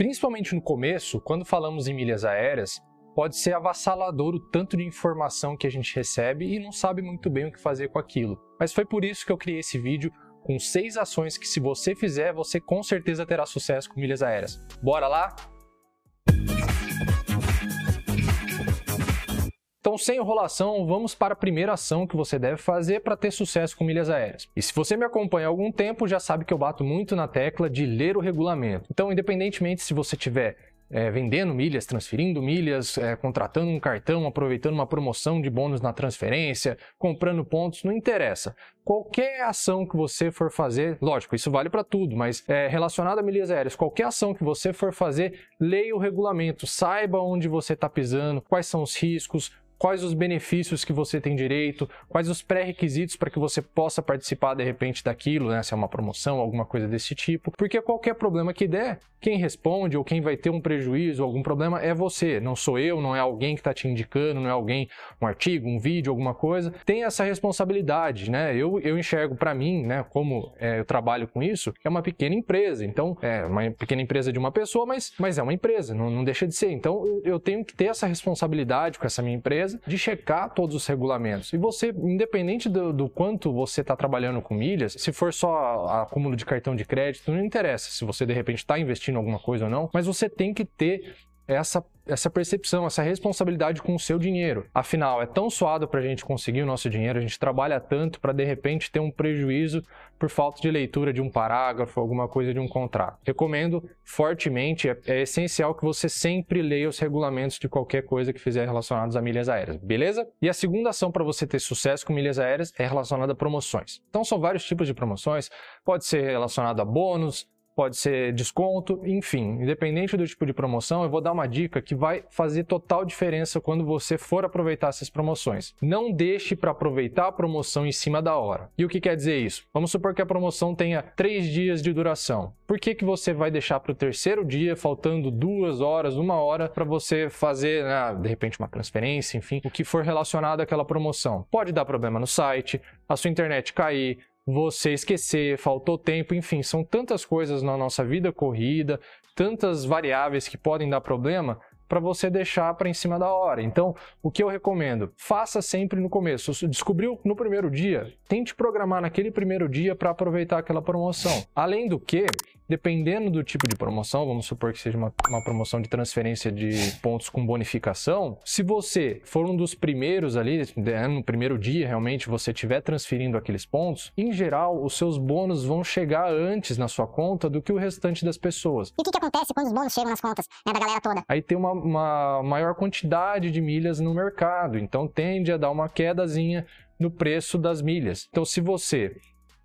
Principalmente no começo, quando falamos em milhas aéreas, pode ser avassalador o tanto de informação que a gente recebe e não sabe muito bem o que fazer com aquilo. Mas foi por isso que eu criei esse vídeo com seis ações que, se você fizer, você com certeza terá sucesso com milhas aéreas. Bora lá? Então, sem enrolação, vamos para a primeira ação que você deve fazer para ter sucesso com milhas aéreas. E se você me acompanha há algum tempo, já sabe que eu bato muito na tecla de ler o regulamento. Então, independentemente se você tiver é, vendendo milhas, transferindo milhas, é, contratando um cartão, aproveitando uma promoção de bônus na transferência, comprando pontos, não interessa. Qualquer ação que você for fazer, lógico, isso vale para tudo, mas é, relacionado a milhas aéreas, qualquer ação que você for fazer, leia o regulamento, saiba onde você está pisando, quais são os riscos, quais os benefícios que você tem direito, quais os pré-requisitos para que você possa participar de repente daquilo, né? Se é uma promoção, alguma coisa desse tipo. Porque qualquer problema que der, quem responde ou quem vai ter um prejuízo, algum problema é você, não sou eu, não é alguém que está te indicando, não é alguém, um artigo, um vídeo, alguma coisa. Tem essa responsabilidade, né? Eu, eu enxergo para mim, né, como é, eu trabalho com isso, é uma pequena empresa. Então, é uma pequena empresa de uma pessoa, mas, mas é uma empresa, não, não deixa de ser. Então, eu, tenho que ter essa responsabilidade com essa minha empresa empresa de checar todos os regulamentos. E você, independente do, do quanto você está trabalhando com milhas, se for só acúmulo de cartão de crédito, não interessa se você de repente está investindo em alguma coisa ou não, mas você tem que ter essa, essa percepção, essa responsabilidade com o seu dinheiro. Afinal, é tão suado para a gente conseguir o nosso dinheiro, a gente trabalha tanto para de repente ter um prejuízo por falta de leitura de um parágrafo, alguma coisa de um contrato. Recomendo fortemente, é, é essencial que você sempre leia os regulamentos de qualquer coisa que fizer relacionados a milhas aéreas, beleza? E a segunda ação para você ter sucesso com milhas aéreas é relacionada a promoções. Então são vários tipos de promoções, pode ser relacionado a bônus, pode ser desconto, enfim, independente do tipo de promoção, eu vou dar uma dica que vai fazer total diferença quando você for aproveitar essas promoções. Não deixe para aproveitar a promoção em cima da hora. E o que quer dizer isso? Vamos supor que a promoção tenha três dias de duração. Por que, que você vai deixar para o terceiro dia, faltando duas horas, uma hora, para você fazer, né, de repente, uma transferência, enfim, o que for relacionado àquela promoção? Pode dar problema no site, a sua internet cair, você esquecer, faltou tempo, enfim, são tantas coisas na nossa vida corrida, tantas variáveis que podem dar problema para você deixar para em cima da hora. Então, o que eu recomendo? Faça sempre no começo. Descobriu no primeiro dia, tente programar naquele primeiro dia para aproveitar aquela promoção. Além do que, dependendo do tipo de promoção, vamos supor que seja uma, uma, promoção de transferência de pontos com bonificação, se você for um dos primeiros ali, né, no primeiro dia realmente você estiver transferindo aqueles pontos, em geral os seus bônus vão chegar antes na sua conta do que o restante das pessoas. E o que, que, acontece quando os bônus chegam nas contas né, da galera toda? Aí tem uma, uma maior quantidade de milhas no mercado, então tende a dar uma quedazinha no preço das milhas. Então, se você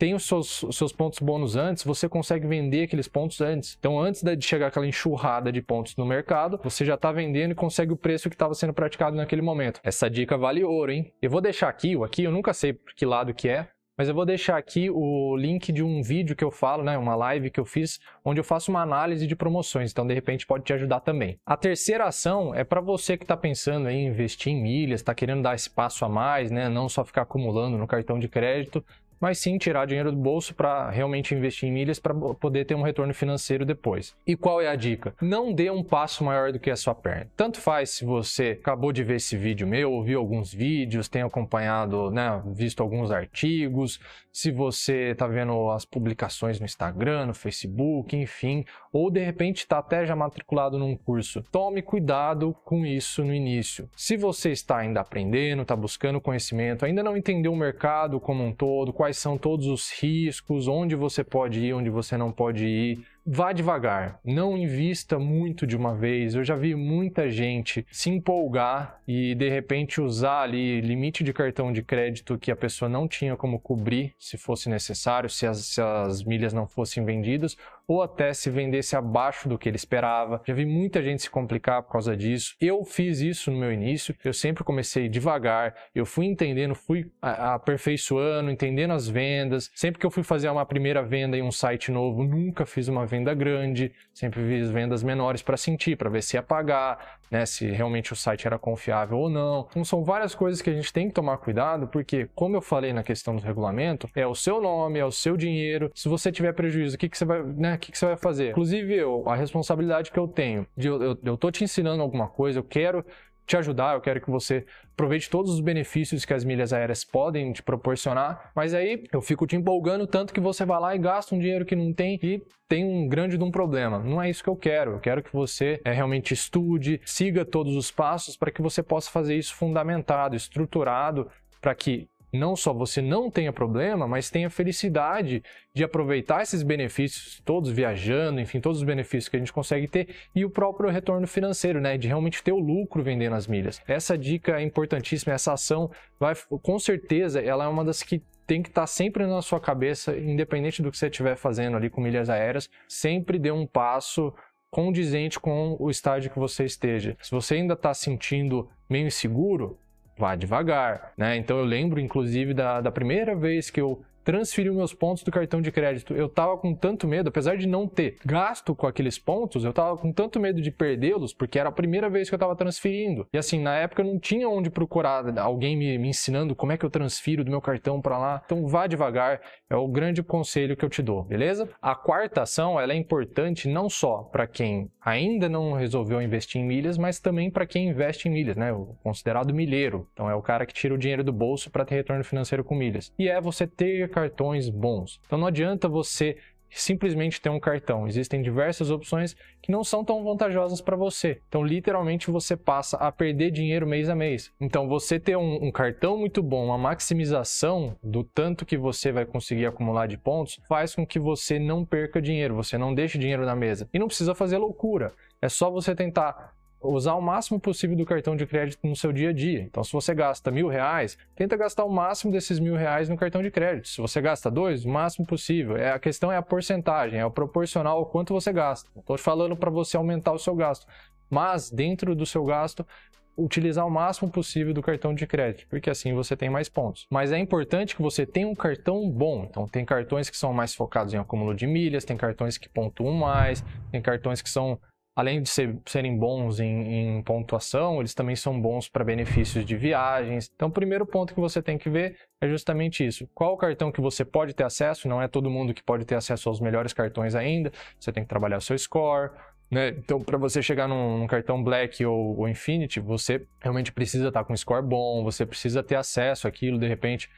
tem os seus, os seus pontos bônus antes, você consegue vender aqueles pontos antes. Então, antes de chegar aquela enxurrada de pontos no mercado, você já está vendendo e consegue o preço que estava sendo praticado naquele momento. Essa dica vale ouro, hein? Eu vou deixar aqui, o aqui eu nunca sei por que lado que é, mas eu vou deixar aqui o link de um vídeo que eu falo, né, uma live que eu fiz, onde eu faço uma análise de promoções, então de repente pode te ajudar também. A terceira ação é para você que está pensando em investir em milhas, está querendo dar esse passo a mais, né, não só ficar acumulando no cartão de crédito, mas sim tirar dinheiro do bolso para realmente investir em milhas para poder ter um retorno financeiro depois. E qual é a dica? Não dê um passo maior do que a sua perna. Tanto faz se você acabou de ver esse vídeo meu, ouviu alguns vídeos, tem acompanhado, né, visto alguns artigos, se você está vendo as publicações no Instagram, no Facebook, enfim, ou de repente está até já matriculado num curso. Tome cuidado com isso no início. Se você está ainda aprendendo, está buscando conhecimento, ainda não entendeu o mercado como um todo, quais são todos os riscos, onde você pode ir, onde você não pode ir, vá devagar, não invista muito de uma vez. Eu já vi muita gente se empolgar e de repente usar ali limite de cartão de crédito que a pessoa não tinha como cobrir se fosse necessário, se as, se as milhas não fossem vendidas, ou até se vendesse abaixo do que ele esperava. Já vi muita gente se complicar por causa disso. Eu fiz isso no meu início, eu sempre comecei devagar, eu fui entendendo, fui aperfeiçoando, entendendo as vendas. Sempre que eu fui fazer uma primeira venda em um site novo, nunca fiz uma venda grande, sempre fiz vendas menores para sentir, para ver se ia pagar, né, se realmente o site era confiável ou não. Então são várias coisas que a gente tem que tomar cuidado, porque como eu falei na questão do regulamento, é o seu nome, é o seu dinheiro. Se você tiver prejuízo, o que, que você vai, né, que, que você vai fazer? Inclusive, eu, a responsabilidade que eu tenho de eu, eu, eu tô te ensinando alguma coisa, eu quero te ajudar, eu quero que você aproveite todos os benefícios que as milhas aéreas podem te proporcionar, mas aí eu fico te empolgando tanto que você vai lá e gasta um dinheiro que não tem e tem um grande de um problema. Não é isso que eu quero. Eu quero que você é, realmente estude, siga todos os passos para que você possa fazer isso fundamentado, estruturado, para que não só você não tenha problema, mas tenha felicidade de aproveitar esses benefícios todos viajando, enfim, todos os benefícios que a gente consegue ter e o próprio retorno financeiro, né, de realmente ter o lucro vendendo as milhas. Essa dica é importantíssima, essa ação vai com certeza, ela é uma das que tem que estar sempre na sua cabeça, independente do que você estiver fazendo ali com milhas aéreas, sempre dê um passo condizente com o estágio que você esteja. Se você ainda está sentindo meio inseguro, vá devagar, né? Então eu lembro, inclusive, da, da primeira vez que eu transferi meus pontos do cartão de crédito. Eu tava com tanto medo, apesar de não ter gasto com aqueles pontos, eu tava com tanto medo de perdê-los, porque era a primeira vez que eu tava transferindo. E assim, na época eu não tinha onde procurar alguém me, me ensinando como é que eu transfiro do meu cartão para lá. Então vá devagar, é o grande conselho que eu te dou, beleza? A quarta ação, ela é importante não só para quem ainda não resolveu investir em milhas, mas também para quem investe em milhas, né? O considerado milheiro. Então é o cara que tira o dinheiro do bolso para ter retorno financeiro com milhas. E é você ter cartões bons. Então não adianta você simplesmente ter um cartão. Existem diversas opções que não são tão vantajosas para você. Então, literalmente, você passa a perder dinheiro mês a mês. Então, você ter um, um, cartão muito bom, uma maximização do tanto que você vai conseguir acumular de pontos, faz com que você não perca dinheiro, você não deixe dinheiro na mesa. E não precisa fazer loucura. É só você tentar usar o máximo possível do cartão de crédito no seu dia a dia. Então, se você gasta mil reais, tenta gastar o máximo desses mil reais no cartão de crédito. Se você gasta dois, o máximo possível. É, a questão é a porcentagem, é o proporcional ao quanto você gasta. Estou falando para você aumentar o seu gasto, mas dentro do seu gasto, utilizar o máximo possível do cartão de crédito, porque assim você tem mais pontos. Mas é importante que você tenha um cartão bom. Então, tem cartões que são mais focados em acúmulo de milhas, tem cartões que pontuam mais, tem cartões que são além de ser, serem bons em, em, pontuação, eles também são bons para benefícios de viagens. Então, o primeiro ponto que você tem que ver é justamente isso. Qual o cartão que você pode ter acesso? Não é todo mundo que pode ter acesso aos melhores cartões ainda. Você tem que trabalhar o seu score. Né? Então, para você chegar num, num, cartão Black ou, ou Infinity, você realmente precisa estar com um score bom, você precisa ter acesso àquilo, de repente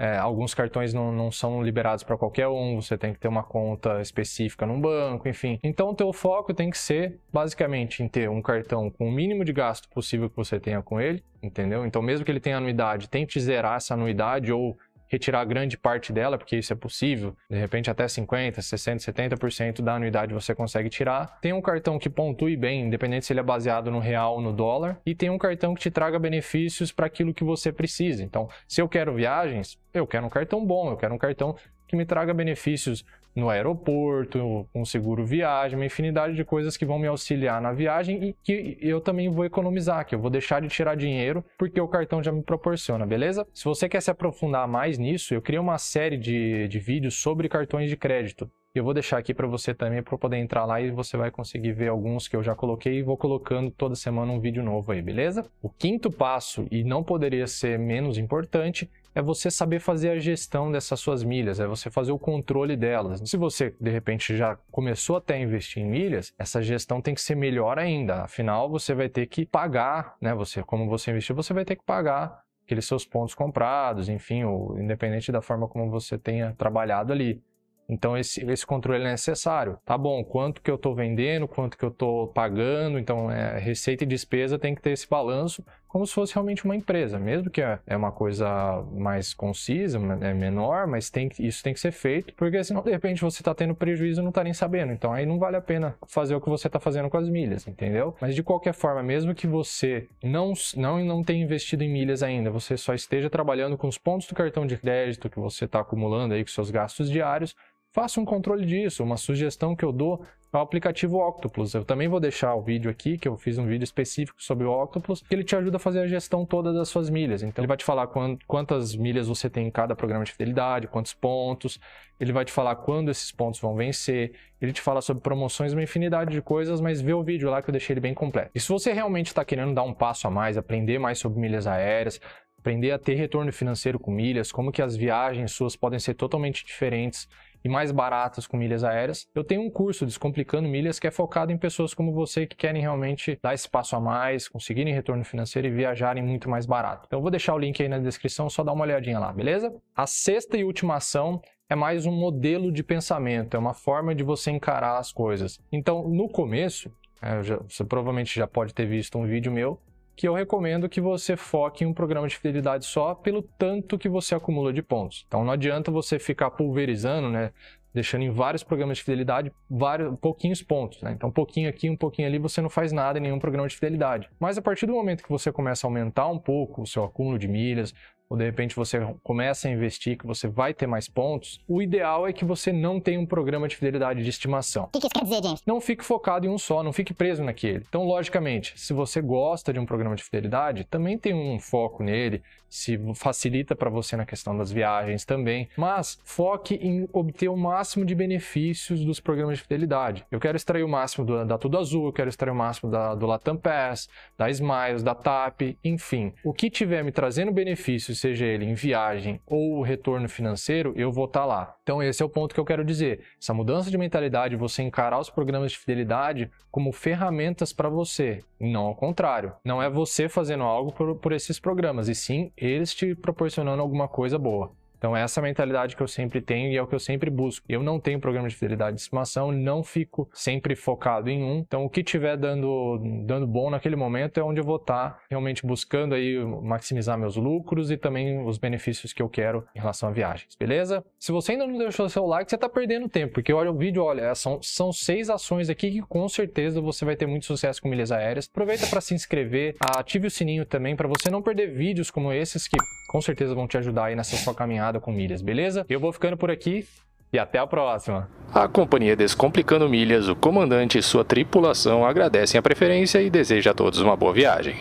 é, alguns cartões não, não são liberados para qualquer um, você tem que ter uma conta específica num banco, enfim. Então, o teu foco tem que ser basicamente em ter um cartão com o mínimo de gasto possível que você tenha com ele, entendeu? Então, mesmo que ele tenha anuidade, tente zerar essa anuidade ou retirar grande parte dela, porque isso é possível. De repente, até 50%, 60%, 70% da anuidade você consegue tirar. Tem um cartão que pontue bem, independente se ele é baseado no real ou no dólar. E tem um cartão que te traga benefícios para aquilo que você precisa. Então, se eu quero viagens, eu quero um cartão bom, eu quero um cartão que me traga benefícios no aeroporto, um seguro viagem, uma infinidade de coisas que vão me auxiliar na viagem e que eu também vou economizar, que eu vou deixar de tirar dinheiro porque o cartão já me proporciona, beleza? Se você quer se aprofundar mais nisso, eu criei uma série de, de vídeos sobre cartões de crédito. Eu vou deixar aqui para você também para poder entrar lá e você vai conseguir ver alguns que eu já coloquei e vou colocando toda semana um vídeo novo aí, beleza? O quinto passo, e não poderia ser menos importante, é você saber fazer a gestão dessas suas milhas, é você fazer o controle delas. Se você, de repente, já começou até a investir em milhas, essa gestão tem que ser melhor ainda. Afinal, você vai ter que pagar, né? Você, como você investiu, você vai ter que pagar aqueles seus pontos comprados, enfim, ou, independente da forma como você tenha trabalhado ali. Então esse, esse controle é necessário. Tá bom, quanto que eu estou vendendo, quanto que eu estou pagando, então é, receita e despesa tem que ter esse balanço como se fosse realmente uma empresa, mesmo que é, é uma coisa mais concisa, é menor, mas tem, isso tem que ser feito, porque senão de repente você está tendo prejuízo e não está nem sabendo. Então aí não vale a pena fazer o que você está fazendo com as milhas, entendeu? Mas de qualquer forma, mesmo que você não, não, não tenha investido em milhas ainda, você só esteja trabalhando com os pontos do cartão de crédito que você está acumulando aí com seus gastos diários, faça um controle disso. Uma sugestão que eu dou é o aplicativo Octopus. Eu também vou deixar o vídeo aqui, que eu fiz um vídeo específico sobre o Octopus, que ele te ajuda a fazer a gestão toda das suas milhas. Então, ele vai te falar quantas milhas você tem em cada programa de fidelidade, quantos pontos, ele vai te falar quando esses pontos vão vencer, ele te fala sobre promoções, uma infinidade de coisas, mas vê o vídeo lá que eu deixei ele bem completo. E se você realmente está querendo dar um passo a mais, aprender mais sobre milhas aéreas, aprender a ter retorno financeiro com milhas, como que as viagens suas podem ser totalmente diferentes e mais baratas com milhas aéreas. Eu tenho um curso Descomplicando Milhas que é focado em pessoas como você que querem realmente dar esse passo a mais, conseguirem retorno financeiro e viajarem muito mais barato. Então eu vou deixar o link aí na descrição, só dá uma olhadinha lá, beleza? A sexta e última ação é mais um modelo de pensamento, é uma forma de você encarar as coisas. Então, no começo, é, você provavelmente já pode ter visto um vídeo meu que eu recomendo que você foque em um programa de fidelidade só pelo tanto que você acumula de pontos. Então não adianta você ficar pulverizando, né? Deixando em vários programas de fidelidade vários, pouquinhos pontos, né? Então, um pouquinho aqui, um pouquinho ali, você não faz nada em nenhum programa de fidelidade. Mas a partir do momento que você começa a aumentar um pouco o seu acúmulo de milhas, ou de repente você começa a investir que você vai ter mais pontos, o ideal é que você não tenha um programa de fidelidade de estimação. O que, que isso quer dizer, James? Não fique focado em um só, não fique preso naquele. Então, logicamente, se você gosta de um programa de fidelidade, também tem um foco nele, se facilita para você na questão das viagens também, mas foque em obter o máximo de benefícios dos programas de fidelidade. Eu quero extrair o máximo do, da Tudo Azul, eu quero extrair o máximo da, do Latam Pass, da Smiles, da TAP, enfim. O que tiver me trazendo benefícios seja ele em viagem ou retorno financeiro, eu vou estar tá lá. Então esse é o ponto que eu quero dizer. Essa mudança de mentalidade, você encarar os programas de fidelidade como ferramentas para você, não ao contrário. Não é você fazendo algo por, por esses programas, e sim eles te proporcionando alguma coisa boa. Então, essa é a mentalidade que eu sempre tenho e é o que eu sempre busco. Eu não tenho programa de fidelidade de estimação, não fico sempre focado em um. Então, o que tiver dando, dando bom naquele momento é onde eu vou estar tá realmente buscando aí maximizar meus lucros e também os benefícios que eu quero em relação a viagens, beleza? Se você ainda não deixou seu like, você está perdendo tempo, porque olha o vídeo, olha, são, são seis ações aqui que com certeza você vai ter muito sucesso com milhas aéreas. Aproveita para se inscrever, ative o sininho também para você não perder vídeos como esses que com certeza vão te ajudar aí nessa sua caminhada com milhas, beleza? Eu vou ficando por aqui e até a próxima. A companhia Descomplicando Milhas, o comandante e sua tripulação agradecem a preferência e deseja a todos uma boa viagem.